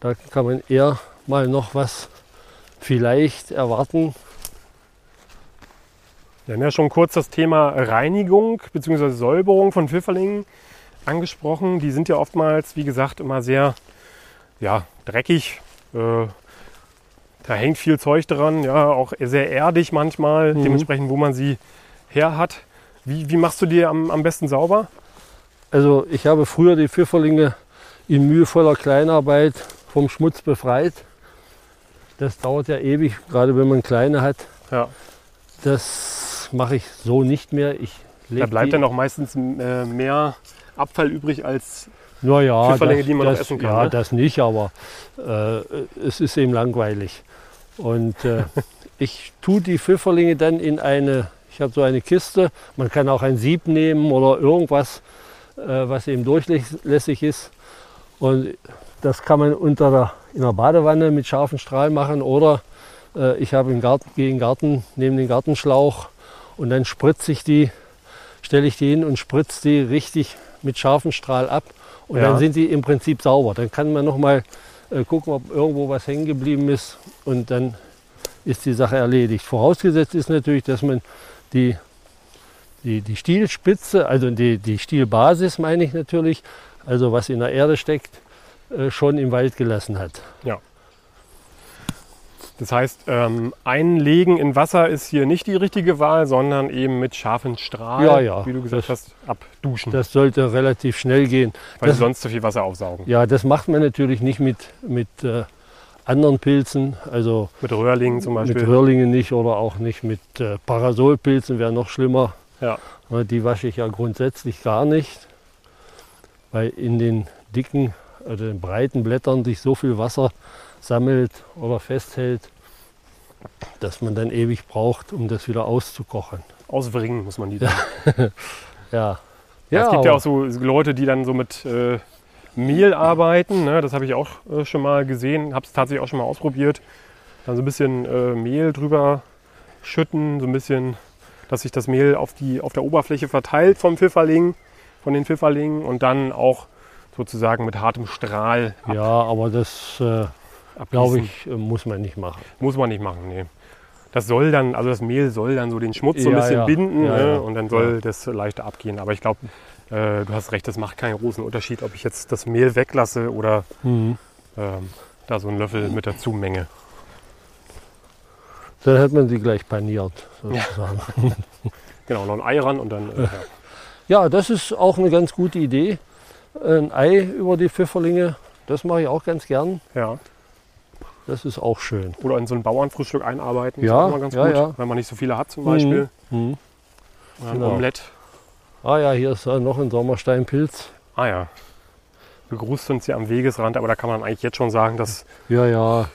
Da kann man eher mal noch was vielleicht erwarten. Wir haben ja schon kurz das Thema Reinigung bzw. Säuberung von Pfifferlingen angesprochen. Die sind ja oftmals, wie gesagt, immer sehr ja, dreckig. Äh, da hängt viel Zeug dran, ja, auch sehr erdig manchmal, Mhm. dementsprechend, wo man sie her hat. Wie, wie machst du die am, am besten sauber? Also ich habe früher die Pfifferlinge in mühevoller Kleinarbeit vom Schmutz befreit. Das dauert ja ewig, gerade wenn man kleine hat. Ja, Das mache ich so nicht mehr. Ich da bleibt dann auch meistens äh, mehr Abfall übrig als. Na ja, Pfifferlinge, das, die man noch das, essen kann, Ja, ne? das nicht, aber äh, es ist eben langweilig. Und äh, ich tue die Pfifferlinge dann in eine, ich habe so eine Kiste, man kann auch ein Sieb nehmen oder irgendwas, äh, was eben durchlässig ist. Und das kann man unter der, in der Badewanne mit scharfen Strahl machen oder äh, ich habe im Garten, gehe in den Garten, nehme den Gartenschlauch und dann spritze ich die, stelle ich die hin und spritze die richtig mit scharfem Strahl ab. Und Ja. dann sind die im Prinzip sauber. Dann kann man noch mal äh, gucken, ob irgendwo was hängen geblieben ist und dann ist die Sache erledigt. Vorausgesetzt ist natürlich, dass man die, die, die Stielspitze, also die, die Stielbasis meine ich natürlich, also was in der Erde steckt, äh, schon im Wald gelassen hat. Das heißt, ähm, einlegen in Wasser ist hier nicht die richtige Wahl, sondern eben mit scharfen Strahl, Ja, ja. wie du gesagt hast, abduschen, Das sollte relativ schnell gehen. weil das- sie sonst zu viel Wasser aufsaugen. Ja, das macht man natürlich nicht mit, mit äh, anderen Pilzen, also Mit Röhrlingen zum Beispiel. mit Röhrlingen nicht oder auch nicht mit äh, Parasolpilzen, wäre noch schlimmer. Ja. Ja, Die wasche ich ja grundsätzlich gar nicht, weil in den dicken oder den breiten Blättern sich so viel Wasser sammelt oder festhält, dass man dann ewig braucht, um das wieder auszukochen. Auswringen muss man die dann. Ja, es gibt ja auch so Leute, die dann so mit äh, Mehl arbeiten. Ne? Das habe ich auch äh, schon mal gesehen, habe es tatsächlich auch schon mal ausprobiert. Dann so ein bisschen äh, Mehl drüber schütten, so ein bisschen, dass sich das Mehl auf, die, auf der Oberfläche verteilt vom Pfifferling, von den Pfifferlingen und dann auch sozusagen mit hartem Strahl ab, Ja, aber das, äh. Glaube ich, äh, muss man nicht machen. Muss man nicht machen, nee. Das soll dann, also das Mehl soll dann so den Schmutz so ein Ja, bisschen ja. binden ne? und dann soll das leichter abgehen. Aber ich glaube, äh, du hast recht, das macht keinen großen Unterschied, ob ich jetzt das Mehl weglasse oder ähm, da so einen Löffel mit dazu menge. Dann hat man sie gleich paniert, sozusagen. Genau, noch ein Ei ran und dann. Äh, ja. Ja, das ist auch eine ganz gute Idee. Ein Ei über die Pfifferlinge, das mache ich auch ganz gern. ja. Das ist auch schön. Oder in so ein Bauernfrühstück einarbeiten. Ja, ist auch immer ganz ja, gut, ja. wenn man nicht so viele hat zum Beispiel. Mhm. Oder ein Genau. Omelett. Ah ja, hier ist noch ein Sommersteinpilz. Ah ja. Begrüßt sind sie am Wegesrand, aber da kann man eigentlich jetzt schon sagen, dass Ja, ja,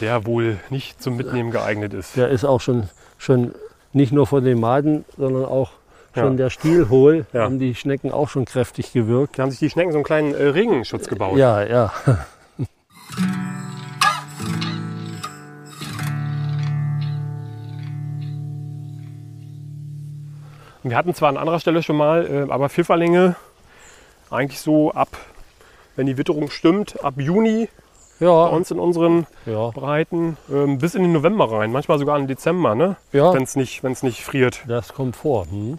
der wohl nicht zum Mitnehmen geeignet ist. der ist auch schon, schon nicht nur von den Maden, sondern auch schon Ja. der Stiel hohl. Ja. Haben die Schnecken auch schon kräftig gewirkt. Da haben sich die Schnecken so einen kleinen äh, Regenschutz gebaut. Ja, ja. Wir hatten zwar an anderer Stelle schon mal, äh, aber Pfifferlinge eigentlich so ab, wenn die Witterung stimmt, ab Juni bei Ja, uns in unseren ja, Breiten ähm, bis in den November rein, manchmal sogar in den Dezember, ne? ja. wenn es nicht, wenn's nicht friert. Das kommt vor. Hm?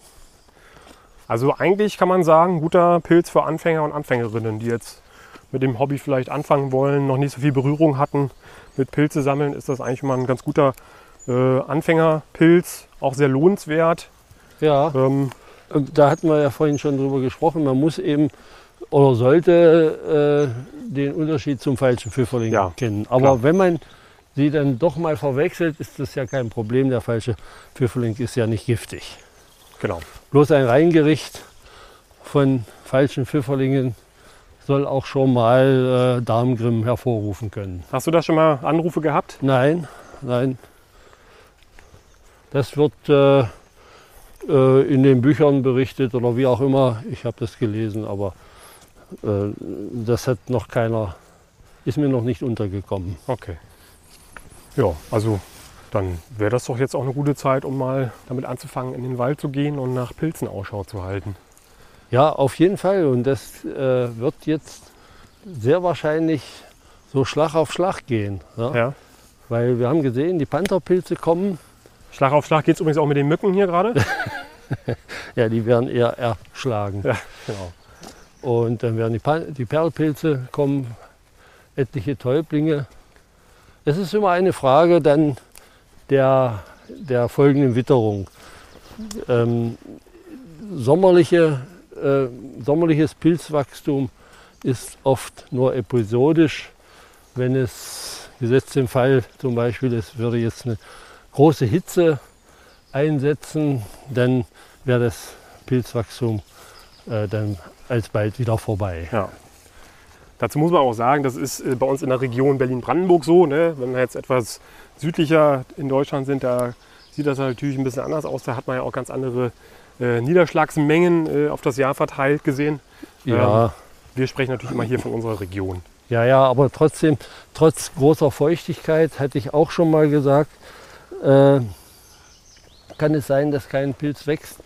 Also eigentlich kann man sagen, guter Pilz für Anfänger und Anfängerinnen, die jetzt mit dem Hobby vielleicht anfangen wollen, noch nicht so viel Berührung hatten mit Pilze sammeln, ist das eigentlich mal ein ganz guter äh, Anfängerpilz, auch sehr lohnenswert. Ja. Ähm, Und Da hatten wir ja vorhin schon drüber gesprochen. Man muss eben oder sollte äh, den Unterschied zum falschen Pfifferling Ja, kennen. Aber klar. wenn man sie dann doch mal verwechselt, ist das ja kein Problem. Der falsche Pfifferling ist ja nicht giftig. genau. Bloß ein Reingericht von falschen Pfifferlingen soll auch schon mal äh, Darmgrimm hervorrufen können. Hast du da schon mal Anrufe gehabt? Nein, nein. Das wird äh, äh, in den Büchern berichtet oder wie auch immer. Ich habe das gelesen, aber äh, das hat noch keiner, ist mir noch nicht untergekommen. Okay. Ja, also dann wäre das doch jetzt auch eine gute Zeit, um mal damit anzufangen, in den Wald zu gehen und nach Pilzen Ausschau zu halten. Ja, auf jeden Fall. Und das äh, wird jetzt sehr wahrscheinlich so Schlag auf Schlag gehen. Ja? Ja. Weil wir haben gesehen, die Pantherpilze kommen. Schlag auf Schlag geht es übrigens auch mit den Mücken hier gerade. Ja, die werden eher erschlagen. ja, genau. Und dann werden die, die Perlpilze kommen, etliche Täublinge. Es ist immer eine Frage dann der, der folgenden Witterung. Ähm, sommerliche, äh, sommerliches Pilzwachstum ist oft nur episodisch. Wenn es, gesetzt im Fall zum Beispiel, es würde jetzt eine große Hitze einsetzen, dann wäre das Pilzwachstum äh, dann alsbald wieder vorbei. Ja. Dazu muss man auch sagen, das ist äh, bei uns in der Region Berlin-Brandenburg so. Ne? Wenn wir jetzt etwas südlicher in Deutschland sind, da sieht das natürlich ein bisschen anders aus. Da hat man ja auch ganz andere äh, Niederschlagsmengen äh, auf das Jahr verteilt gesehen. Ja, Wir sprechen natürlich immer hier von unserer Region. ja, ja, aber trotzdem, trotz großer Feuchtigkeit, hatte ich auch schon mal gesagt, äh, kann es sein, dass kein Pilz wächst.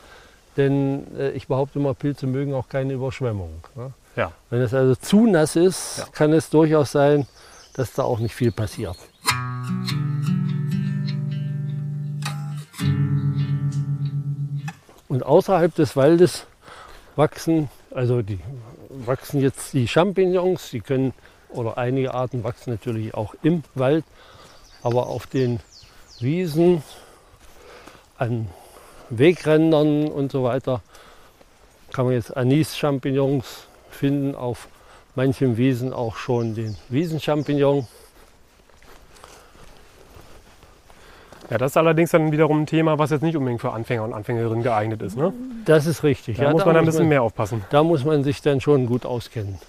Denn äh, ich behaupte immer, Pilze mögen auch keine Überschwemmung. Ne? Ja. Wenn es also zu nass ist, Ja. kann es durchaus sein, dass da auch nicht viel passiert. Und außerhalb des Waldes wachsen, also die wachsen jetzt die Champignons, die können, oder einige Arten wachsen natürlich auch im Wald, aber auf den Wiesen, an Wegrändern und so weiter kann man jetzt Anis-Champignons finden, auf manchen Wiesen auch schon den Wiesenchampignon. Ja, das ist allerdings dann wiederum ein Thema, was jetzt nicht unbedingt für Anfänger und Anfängerinnen geeignet ist. Ne? Das ist richtig. Da ja, muss man ein bisschen mehr aufpassen. Da muss man sich dann schon gut auskennen.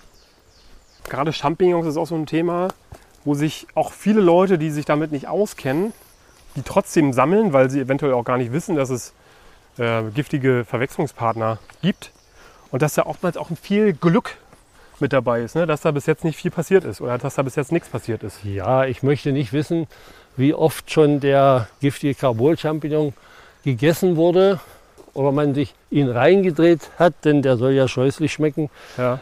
Gerade Champignons ist auch so ein Thema, wo sich auch viele Leute, die sich damit nicht auskennen, die trotzdem sammeln, weil sie eventuell auch gar nicht wissen, dass es äh, giftige Verwechslungspartner gibt. Und dass da oftmals auch viel Glück mit dabei ist, ne? dass da bis jetzt nicht viel passiert ist oder dass da bis jetzt nichts passiert ist. Ja, ich möchte nicht wissen, wie oft schon der giftige Carbol-Champignon gegessen wurde oder man sich ihn reingedreht hat, denn der soll ja scheußlich schmecken, Ja.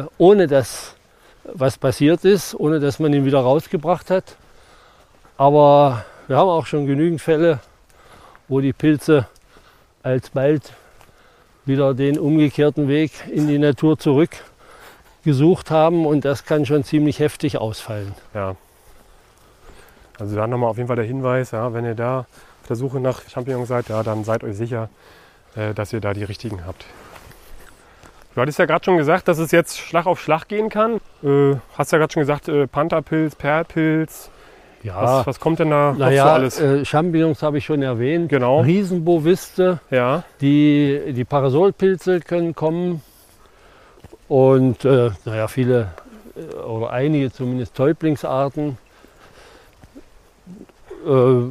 äh, ohne dass was passiert ist, ohne dass man ihn wieder rausgebracht hat. Aber wir haben auch schon genügend Fälle, wo die Pilze alsbald wieder den umgekehrten Weg in die Natur zurück gesucht haben und das kann schon ziemlich heftig ausfallen. Ja. Also da nochmal auf jeden Fall der Hinweis, ja, wenn ihr da auf der Suche nach Champignons seid, ja, dann seid euch sicher, äh, dass ihr da die richtigen habt. Du hattest ja gerade schon gesagt, dass es jetzt Schlag auf Schlag gehen kann. Äh, hast ja gerade schon gesagt, äh, Pantherpilz, Perlpilz. Ja, Was, was kommt denn da noch so naja, alles? äh, Champignons habe ich schon erwähnt. Genau. Riesenboviste, ja, die, die Parasolpilze können kommen. Und äh, naja, viele äh, oder einige zumindest Täublingsarten. Äh,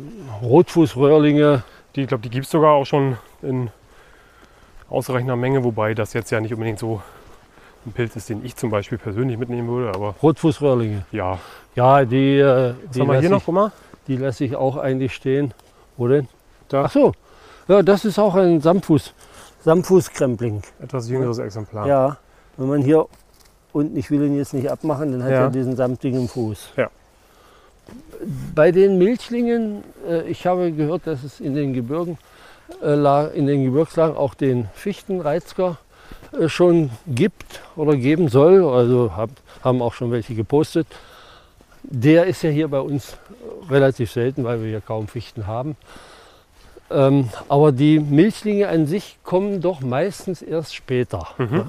Rotfußröhrlinge, die, ich glaube, die gibt es sogar auch schon in ausreichender Menge, wobei das jetzt ja nicht unbedingt so ein Pilz ist, den ich zum Beispiel persönlich mitnehmen würde, aber Rotfußröhrlinge. ja. Ja, die, äh, die haben wir lasse hier noch, ich, guck mal? die lasse ich auch eigentlich stehen. Wo denn? Da. Ach so, ja, das ist auch ein Samtfuß, Samtfußkrempling. Etwas jüngeres Exemplar. Ja, wenn man hier unten, ich will ihn jetzt nicht abmachen, dann hat Ja. er diesen samtigen Fuß. Ja. Bei den Milchlingen, äh, ich habe gehört, dass es in den Gebirgen, äh, in den Gebirgslagen auch den Fichtenreizker äh, schon gibt oder geben soll. Also hab, haben auch schon welche gepostet. Der ist ja hier bei uns relativ selten, weil wir hier kaum Fichten haben. Ähm, aber die Milchlinge an sich kommen doch meistens erst später. Mhm.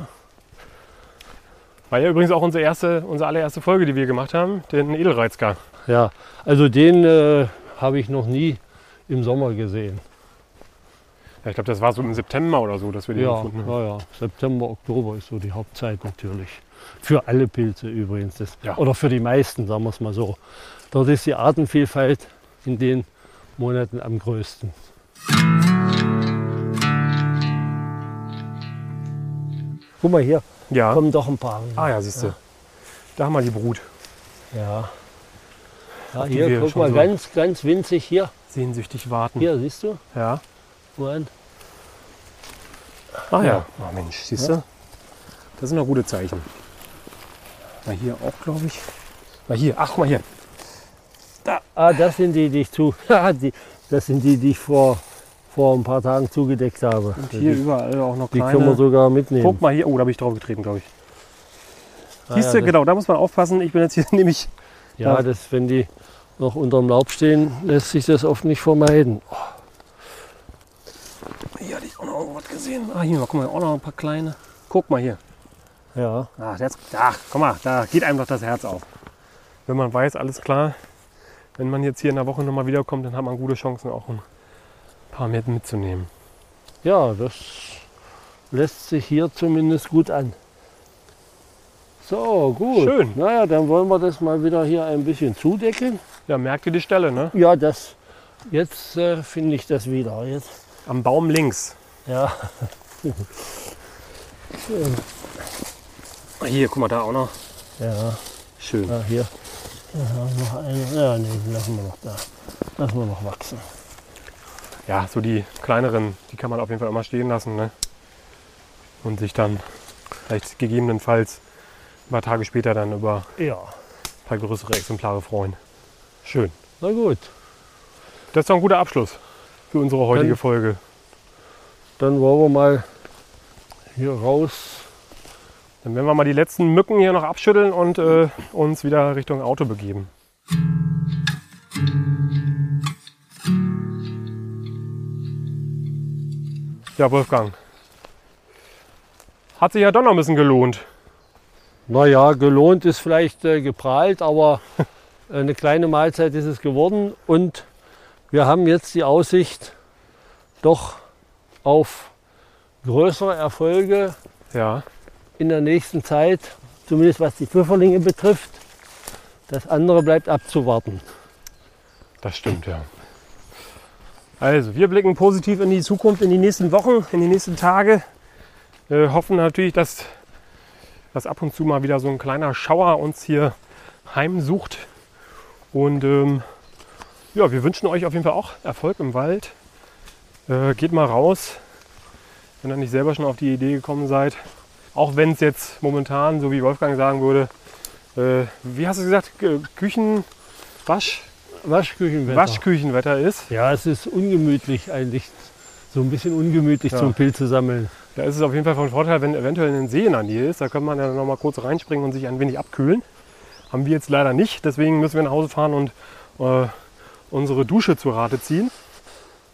War ja übrigens auch unsere, erste, unsere allererste Folge, die wir gemacht haben, den Edelreizgar. Ja, also den äh, habe ich noch nie im Sommer gesehen. Ja, ich glaube, das war so im September oder so, dass wir den Ja, gefunden haben. ja, ja, September, Oktober ist so die Hauptzeit natürlich. Für alle Pilze übrigens. Das, Ja. Oder für die meisten, sagen wir es mal so. Dort ist die Artenvielfalt in den Monaten am größten. Guck mal hier, Ja. kommen doch ein paar. Ah ja, siehst du. Da haben wir die Brut. Ja. Ja, die hier, guck mal, so- ganz, ganz winzig hier. Sehnsüchtig warten. Hier, siehst du? Ja. Woran? Ah ja. Ja. Oh Mensch, siehst du? Das sind doch gute Zeichen. Mal hier auch, glaube ich. Mal hier. Ach, guck mal hier. Ah, das sind die, die ich zu. die, das sind die, die ich vor, vor ein paar Tagen zugedeckt habe. Und hier die, überall auch noch die kleine. können wir sogar mitnehmen. Guck mal hier. Oh, da bin ich drauf getreten, glaube ich. Ah, Siehst ja, du, genau, da muss man aufpassen. Ich bin jetzt hier nämlich. Ja, das, wenn die noch unterm Laub stehen, lässt sich das oft nicht vermeiden. Hier was gesehen. Ah, hier, guck mal, auch noch ein paar kleine. Guck mal hier. Ja, Ach, jetzt, ach, guck mal, da geht einem doch das Herz auf. Wenn man weiß, alles klar, wenn man jetzt hier in der Woche nochmal wiederkommt, dann hat man gute Chancen, auch ein paar mehr mitzunehmen. ja, das lässt sich hier zumindest gut an. So, gut. Schön. Naja, dann wollen wir das mal wieder hier ein bisschen zudecken. Ja, merkt ihr die Stelle, ne? Ja, das. Jetzt äh, finde ich das wieder. Jetzt. Am Baum links. Ja. Ah, Hier, guck mal, da auch noch. Ja. Schön. Ja, hier. Ja, noch eine. Ja, nee, lassen wir noch da. Lassen wir noch wachsen. Ja, so die kleineren, die kann man auf jeden Fall immer stehen lassen, ne? Und sich dann vielleicht gegebenenfalls ein paar Tage später dann über Ja. ein paar größere Exemplare freuen. Schön. Na gut. Das ist doch ein guter Abschluss für unsere heutige Dann- Folge. Dann wollen wir mal hier raus. Dann werden wir mal die letzten Mücken hier noch abschütteln und äh, uns wieder Richtung Auto begeben. Ja, Wolfgang. Hat sich ja doch noch ein bisschen gelohnt. Naja, gelohnt ist vielleicht äh, geprahlt, aber eine kleine Mahlzeit ist es geworden. Und wir haben jetzt die Aussicht doch auf größere Erfolge Ja, in der nächsten Zeit, zumindest was die Pfifferlinge betrifft. Das andere bleibt abzuwarten. das stimmt, ja. Also, wir blicken positiv in die Zukunft, in die nächsten Wochen, in die nächsten Tage. Äh, hoffen natürlich, dass, dass ab und zu mal wieder so ein kleiner Schauer uns hier heimsucht. Und ähm, ja, wir wünschen euch auf jeden Fall auch Erfolg im Wald. Äh, geht mal raus, wenn ihr nicht selber schon auf die Idee gekommen seid. Auch wenn es jetzt momentan, so wie Wolfgang sagen würde, äh, wie hast du gesagt, Küchen, Wasch, Waschküchenwetter. Waschküchenwetter ist. Ja, es ist ungemütlich eigentlich. So ein bisschen ungemütlich Ja. zum Pilze sammeln. Da ist es auf jeden Fall von Vorteil, wenn eventuell ein See in der Nähe ist. Da kann man ja noch mal kurz reinspringen und sich ein wenig abkühlen. Haben wir jetzt leider nicht. Deswegen müssen wir nach Hause fahren und äh, unsere Dusche zu Rate ziehen.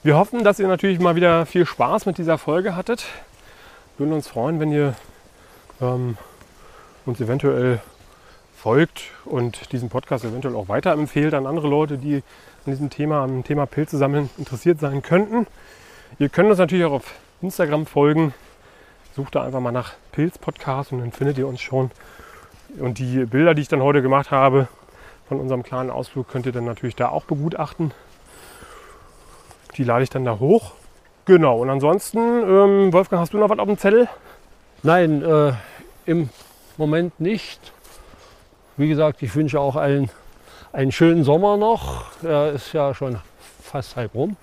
Wir hoffen, dass ihr natürlich mal wieder viel Spaß mit dieser Folge hattet. Würden uns freuen, wenn ihr ähm, uns eventuell folgt und diesen Podcast eventuell auch weiterempfehlt an andere Leute, die an diesem Thema, am Thema Pilze sammeln interessiert sein könnten. Ihr könnt uns natürlich auch auf Instagram folgen. Sucht da einfach mal nach Pilz-Podcast und dann findet ihr uns schon. Und die Bilder, die ich dann heute gemacht habe von unserem kleinen Ausflug, könnt ihr dann natürlich da auch begutachten. Die lade ich dann da hoch. Genau, und ansonsten, ähm, Wolfgang, hast du noch was auf dem Zettel? Nein, äh, im Moment nicht. Wie gesagt, ich wünsche auch allen einen schönen Sommer noch. Er ist ja schon fast halb rum.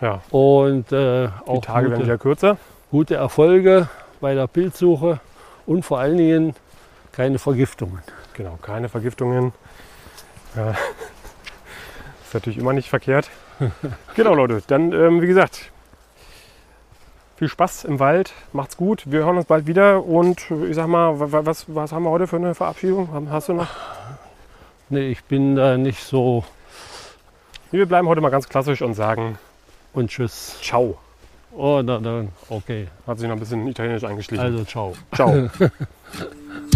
Ja, Und äh, die auch Tage werden gute, wieder kürzer. gute Erfolge bei der Pilzsuche und vor allen Dingen keine Vergiftungen. Genau, keine Vergiftungen. Ja. Ist natürlich immer nicht verkehrt. genau, Leute. Dann, ähm, wie gesagt, viel Spaß im Wald. Macht's gut. Wir hören uns bald wieder. Und äh, ich sag mal, wa- wa- was, was haben wir heute für eine Verabschiedung? Hast du noch? Nee, ich bin da nicht so Wir bleiben heute mal ganz klassisch und sagen und tschüss. Ciao. Oh, na dann, okay. Hat sich noch ein bisschen italienisch eingeschlichen. Also ciao. Ciao.